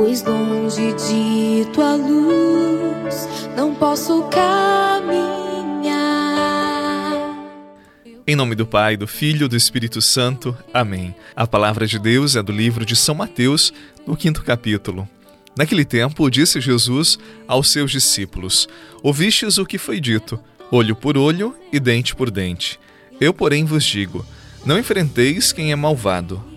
pois longe de tua luz não posso caminhar. Em nome do Pai, do Filho e do Espírito Santo. Amém. A palavra de Deus é do livro de São Mateus, no quinto capítulo. Naquele tempo, disse Jesus aos seus discípulos: Ouvistes o que foi dito, olho por olho e dente por dente. Eu, porém, vos digo: não enfrenteis quem é malvado.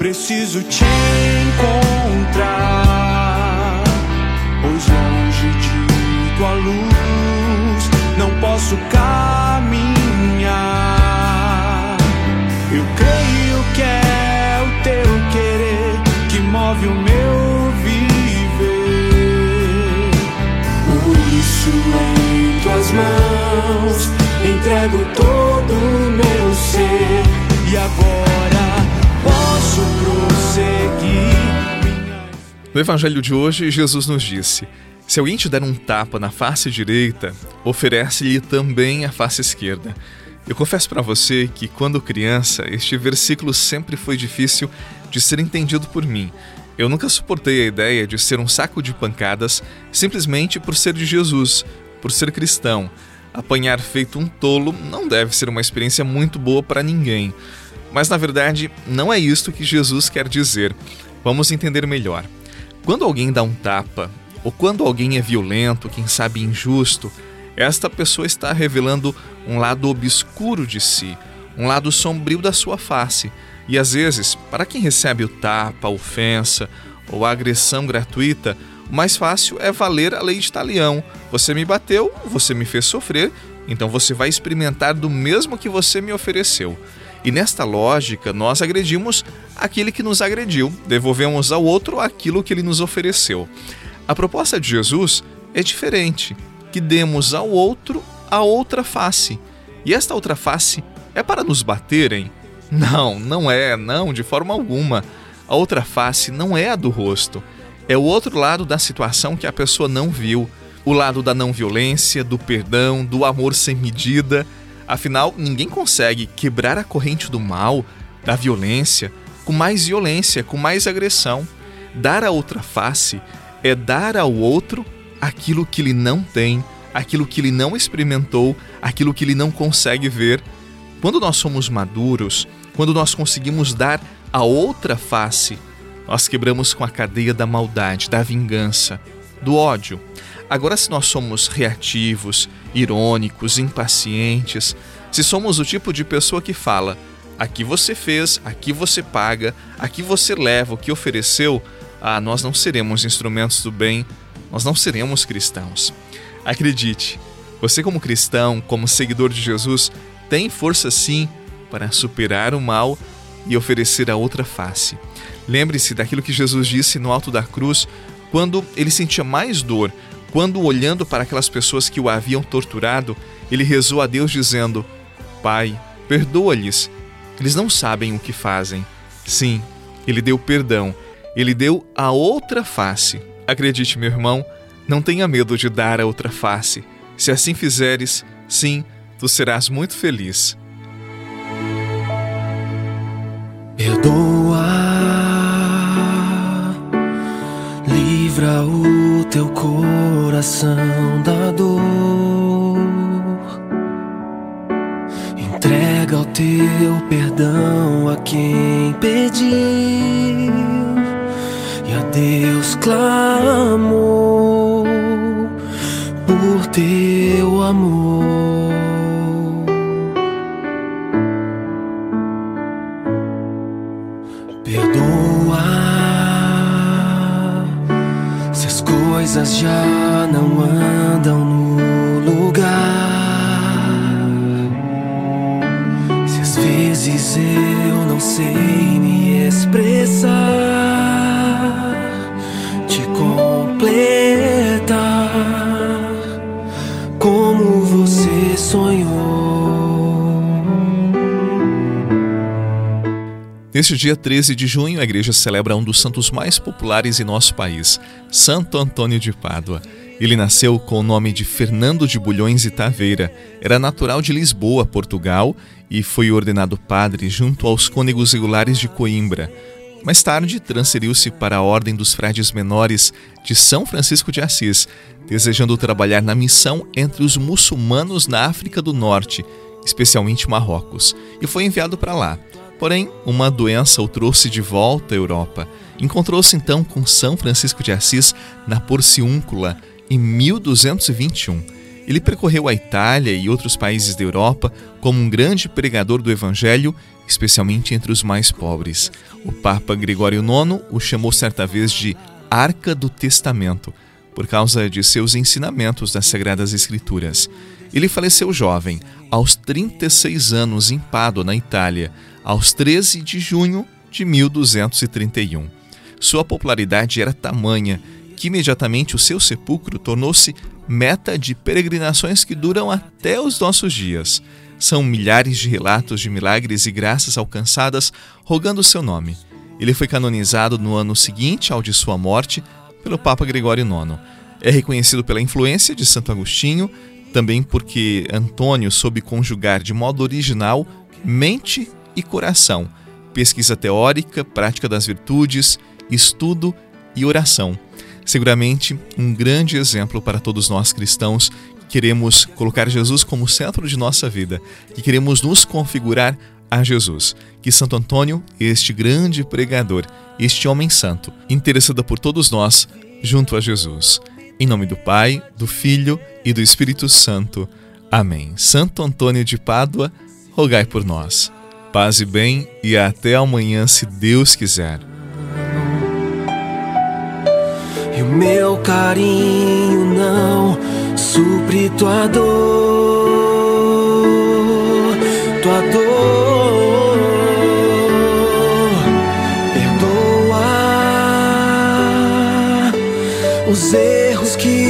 Preciso te encontrar, pois longe de tua luz não posso caminhar. Eu creio que é o teu querer que move o meu viver. Por isso, em tuas mãos, entrego todo o meu No Evangelho de hoje, Jesus nos disse: Se alguém te der um tapa na face direita, oferece-lhe também a face esquerda. Eu confesso para você que, quando criança, este versículo sempre foi difícil de ser entendido por mim. Eu nunca suportei a ideia de ser um saco de pancadas simplesmente por ser de Jesus, por ser cristão. Apanhar feito um tolo não deve ser uma experiência muito boa para ninguém. Mas na verdade, não é isto que Jesus quer dizer. Vamos entender melhor. Quando alguém dá um tapa, ou quando alguém é violento, quem sabe injusto, esta pessoa está revelando um lado obscuro de si, um lado sombrio da sua face. E às vezes, para quem recebe o tapa, a ofensa ou a agressão gratuita, o mais fácil é valer a lei de talião. Você me bateu, você me fez sofrer, então você vai experimentar do mesmo que você me ofereceu. E nesta lógica, nós agredimos aquele que nos agrediu, devolvemos ao outro aquilo que ele nos ofereceu. A proposta de Jesus é diferente, que demos ao outro a outra face. E esta outra face é para nos baterem? Não, não é, não, de forma alguma. A outra face não é a do rosto. É o outro lado da situação que a pessoa não viu. O lado da não violência, do perdão, do amor sem medida Afinal, ninguém consegue quebrar a corrente do mal, da violência, com mais violência, com mais agressão. Dar a outra face é dar ao outro aquilo que ele não tem, aquilo que ele não experimentou, aquilo que ele não consegue ver. Quando nós somos maduros, quando nós conseguimos dar a outra face, nós quebramos com a cadeia da maldade, da vingança, do ódio. Agora, se nós somos reativos, irônicos, impacientes, se somos o tipo de pessoa que fala, aqui você fez, aqui você paga, aqui você leva o que ofereceu, ah, nós não seremos instrumentos do bem, nós não seremos cristãos. Acredite, você, como cristão, como seguidor de Jesus, tem força sim para superar o mal e oferecer a outra face. Lembre-se daquilo que Jesus disse no alto da cruz quando ele sentia mais dor, quando, olhando para aquelas pessoas que o haviam torturado, ele rezou a Deus dizendo: Pai, perdoa-lhes, eles não sabem o que fazem. Sim, ele deu perdão, ele deu a outra face. Acredite, meu irmão, não tenha medo de dar a outra face. Se assim fizeres, sim, tu serás muito feliz. Perdoa, coração da dor. Entrega o teu perdão a quem pediu e a Deus clamou por teu amor. Coisas já não andam no lugar. Se às vezes eu não sei me expressar, Neste dia 13 de junho, a igreja celebra um dos santos mais populares em nosso país, Santo Antônio de Pádua. Ele nasceu com o nome de Fernando de Bulhões e Taveira. Era natural de Lisboa, Portugal, e foi ordenado padre junto aos cônegos regulares de Coimbra. Mais tarde, transferiu-se para a Ordem dos Frades Menores de São Francisco de Assis, desejando trabalhar na missão entre os muçulmanos na África do Norte, especialmente Marrocos, e foi enviado para lá. Porém, uma doença o trouxe de volta à Europa. Encontrou-se então com São Francisco de Assis na Porciúncula em 1221. Ele percorreu a Itália e outros países da Europa como um grande pregador do Evangelho, especialmente entre os mais pobres. O Papa Gregório IX o chamou certa vez de Arca do Testamento, por causa de seus ensinamentos das Sagradas Escrituras. Ele faleceu jovem, aos 36 anos, em Pádua, na Itália, aos 13 de junho de 1231. Sua popularidade era tamanha que imediatamente o seu sepulcro tornou-se meta de peregrinações que duram até os nossos dias. São milhares de relatos de milagres e graças alcançadas rogando seu nome. Ele foi canonizado no ano seguinte ao de sua morte pelo Papa Gregório IX. É reconhecido pela influência de Santo Agostinho, também porque Antônio soube conjugar de modo original mente e coração, pesquisa teórica, prática das virtudes, estudo e oração. Seguramente um grande exemplo para todos nós cristãos que queremos colocar Jesus como centro de nossa vida, que queremos nos configurar a Jesus. Que Santo Antônio, este grande pregador, este homem santo, interessado por todos nós, junto a Jesus. Em nome do Pai, do Filho e do Espírito Santo. Amém. Santo Antônio de Pádua, rogai por nós. Paz e bem e até amanhã, se Deus quiser. E o meu carinho não supre tua dor, tua dor. Perdoa os erros que